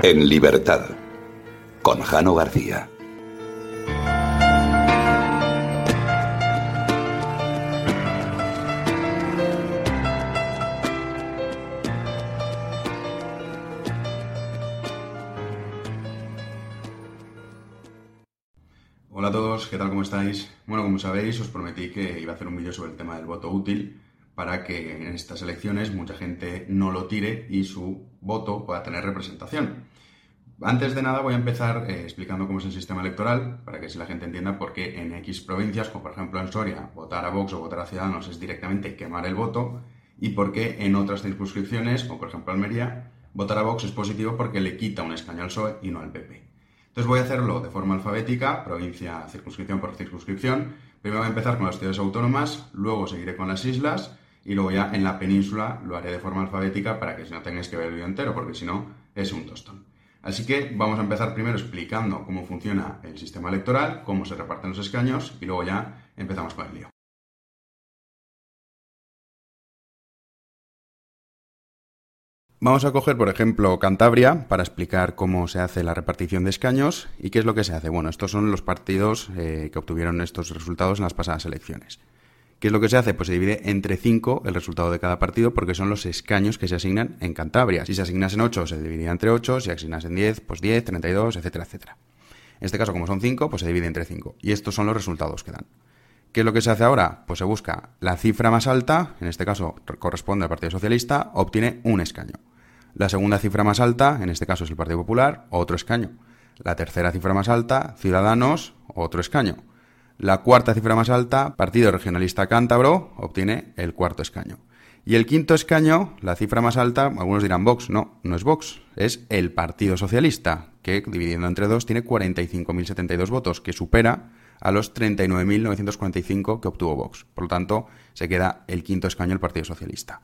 En libertad, con Jano García. Hola a todos, ¿qué tal? ¿Cómo estáis? Bueno, como sabéis, os prometí que iba a hacer un vídeo sobre el tema del voto útil para que en estas elecciones mucha gente no lo tire y su voto pueda tener representación. Antes de nada voy a empezar eh, explicando cómo es el sistema electoral, para que si la gente entienda por qué en X provincias, como por ejemplo en Soria, votar a Vox o votar a Ciudadanos es directamente quemar el voto, y por qué en otras circunscripciones, como por ejemplo Almería, votar a Vox es positivo porque le quita un escaño al PSOE y no al PP. Entonces voy a hacerlo de forma alfabética, provincia, circunscripción por circunscripción. Primero voy a empezar con las ciudades autónomas, luego seguiré con las islas y luego ya en la península lo haré de forma alfabética para que si no tengáis que ver el vídeo entero, porque si no es un tostón. Así que vamos a empezar primero explicando cómo funciona el sistema electoral, cómo se reparten los escaños y luego ya empezamos con el lío. Vamos a coger, por ejemplo, Cantabria para explicar cómo se hace la repartición de escaños y qué es lo que se hace. Bueno, estos son los partidos eh, que obtuvieron estos resultados en las pasadas elecciones. ¿Qué es lo que se hace? Pues se divide entre 5 el resultado de cada partido porque son los escaños que se asignan en Cantabria. Si se asignasen 8, se dividiría entre 8, si se asignasen 10, pues 10, 32, etcétera, etcétera. En este caso, como son 5, pues se divide entre 5. Y estos son los resultados que dan. ¿Qué es lo que se hace ahora? Pues se busca la cifra más alta, en este caso corresponde al Partido Socialista, obtiene un escaño. La segunda cifra más alta, en este caso es el Partido Popular, otro escaño. La tercera cifra más alta, Ciudadanos, otro escaño. La cuarta cifra más alta, Partido Regionalista Cántabro, obtiene el cuarto escaño. Y el quinto escaño, la cifra más alta, algunos dirán Vox, no, no es Vox, es el Partido Socialista, que dividiendo entre dos tiene 45.072 votos, que supera a los 39.945 que obtuvo Vox. Por lo tanto, se queda el quinto escaño el Partido Socialista.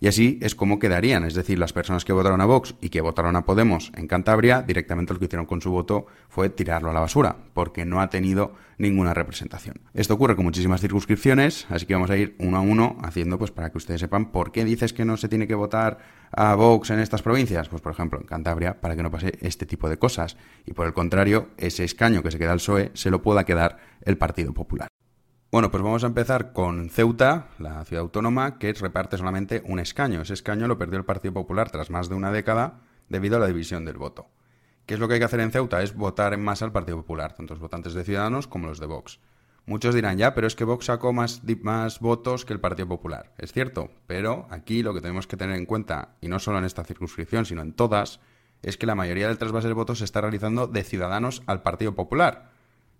Y así es como quedarían, es decir, las personas que votaron a Vox y que votaron a Podemos en Cantabria, directamente lo que hicieron con su voto fue tirarlo a la basura, porque no ha tenido ninguna representación. Esto ocurre con muchísimas circunscripciones, así que vamos a ir uno a uno haciendo pues para que ustedes sepan por qué dices que no se tiene que votar a Vox en estas provincias. Pues por ejemplo, en Cantabria, para que no pase este tipo de cosas. Y por el contrario, ese escaño que se queda al PSOE se lo pueda quedar el Partido Popular. Bueno, pues vamos a empezar con Ceuta, la ciudad autónoma, que reparte solamente un escaño. Ese escaño lo perdió el Partido Popular tras más de una década debido a la división del voto. ¿Qué es lo que hay que hacer en Ceuta? Es votar en masa al Partido Popular, tanto los votantes de Ciudadanos como los de Vox. Muchos dirán, ya, pero es que Vox sacó más, más votos que el Partido Popular. Es cierto, pero aquí lo que tenemos que tener en cuenta, y no solo en esta circunscripción, sino en todas, es que la mayoría del trasvase de votos se está realizando de Ciudadanos al Partido Popular,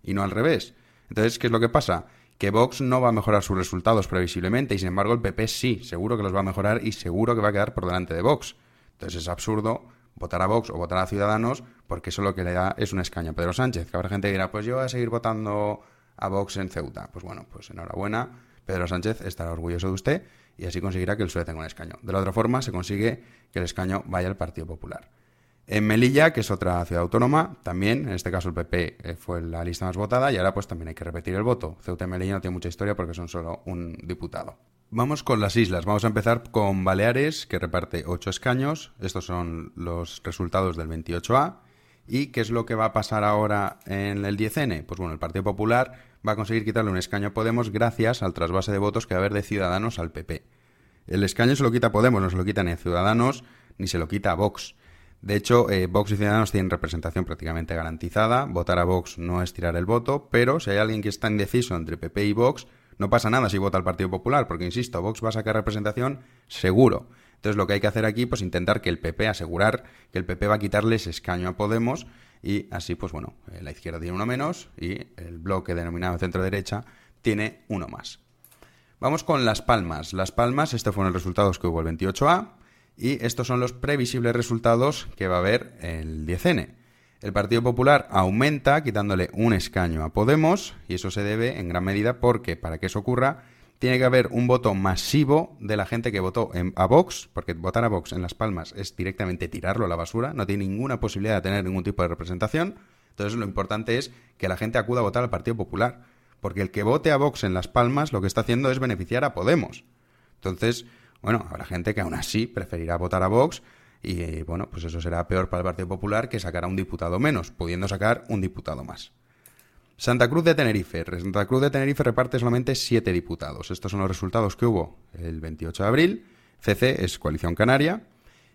y no al revés. Entonces, ¿qué es lo que pasa? Que Vox no va a mejorar sus resultados previsiblemente y sin embargo el PP sí, seguro que los va a mejorar y seguro que va a quedar por delante de Vox. Entonces es absurdo votar a Vox o votar a Ciudadanos porque eso lo que le da es un escaño a Pedro Sánchez. Que habrá gente que dirá, pues yo voy a seguir votando a Vox en Ceuta. Pues bueno, pues enhorabuena, Pedro Sánchez estará orgulloso de usted y así conseguirá que el PSOE tenga un escaño. De la otra forma se consigue que el escaño vaya al Partido Popular. En Melilla, que es otra ciudad autónoma, también, en este caso el PP eh, fue la lista más votada y ahora pues también hay que repetir el voto. Ceuta y Melilla no tiene mucha historia porque son solo un diputado. Vamos con las islas. Vamos a empezar con Baleares, que reparte 8 escaños. Estos son los resultados del 28A. ¿Y qué es lo que va a pasar ahora en el 10N? Pues bueno, el Partido Popular va a conseguir quitarle un escaño a Podemos gracias al trasvase de votos que va a haber de Ciudadanos al PP. El escaño se lo quita Podemos, no se lo quita ni Ciudadanos ni se lo quita a Vox. De hecho, eh, Vox y Ciudadanos tienen representación prácticamente garantizada. Votar a Vox no es tirar el voto, pero si hay alguien que está indeciso entre PP y Vox, no pasa nada si vota al Partido Popular, porque insisto, Vox va a sacar representación seguro. Entonces lo que hay que hacer aquí, pues intentar que el PP, asegurar que el PP va a quitarle ese escaño a Podemos y así, pues bueno, eh, la izquierda tiene uno menos y el bloque denominado centro-derecha tiene uno más. Vamos con Las Palmas. Las Palmas, estos fueron los resultados que hubo el 28A y estos son los previsibles resultados que va a haber el 10N. El Partido Popular aumenta quitándole un escaño a Podemos y eso se debe en gran medida porque para que eso ocurra tiene que haber un voto masivo de la gente que votó a Vox, porque votar a Vox en Las Palmas es directamente tirarlo a la basura, no tiene ninguna posibilidad de tener ningún tipo de representación. Entonces lo importante es que la gente acuda a votar al Partido Popular, porque el que vote a Vox en Las Palmas lo que está haciendo es beneficiar a Podemos. Entonces, bueno, habrá gente que aún así preferirá votar a Vox y bueno, pues eso será peor para el Partido Popular que sacar a un diputado menos, pudiendo sacar un diputado más. Santa Cruz de Tenerife. Santa Cruz de Tenerife reparte solamente siete diputados. Estos son los resultados que hubo el 28 de abril. CC es Coalición Canaria.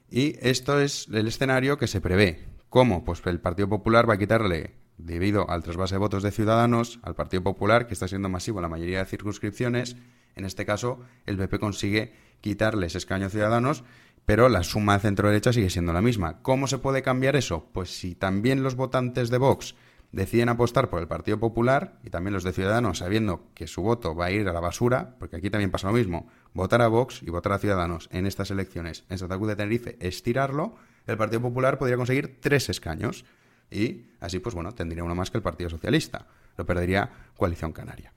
Y esto es el escenario que se prevé. ¿Cómo? Pues el Partido Popular va a quitarle, debido al trasvase de votos de Ciudadanos, al Partido Popular, que está siendo masivo en la mayoría de circunscripciones. En este caso, el PP consigue quitarles escaños ciudadanos, pero la suma de centro-derecha sigue siendo la misma. ¿Cómo se puede cambiar eso? Pues si también los votantes de Vox deciden apostar por el Partido Popular y también los de Ciudadanos, sabiendo que su voto va a ir a la basura, porque aquí también pasa lo mismo, votar a Vox y votar a Ciudadanos en estas elecciones en Santa Cruz de Tenerife es tirarlo, el Partido Popular podría conseguir tres escaños y así, pues bueno, tendría uno más que el Partido Socialista. Lo perdería Coalición Canaria.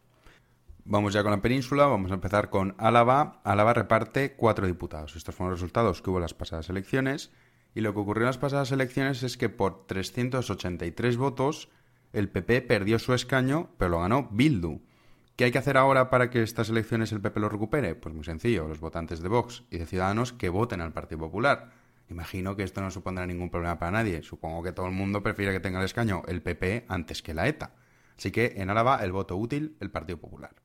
Vamos ya con la península, vamos a empezar con Álava. Álava reparte cuatro diputados. Estos fueron los resultados que hubo en las pasadas elecciones. Y lo que ocurrió en las pasadas elecciones es que por 383 votos el PP perdió su escaño, pero lo ganó Bildu. ¿Qué hay que hacer ahora para que estas elecciones el PP lo recupere? Pues muy sencillo, los votantes de Vox y de Ciudadanos que voten al Partido Popular. Imagino que esto no supondrá ningún problema para nadie. Supongo que todo el mundo prefiere que tenga el escaño el PP antes que la ETA. Así que en Álava el voto útil, el Partido Popular.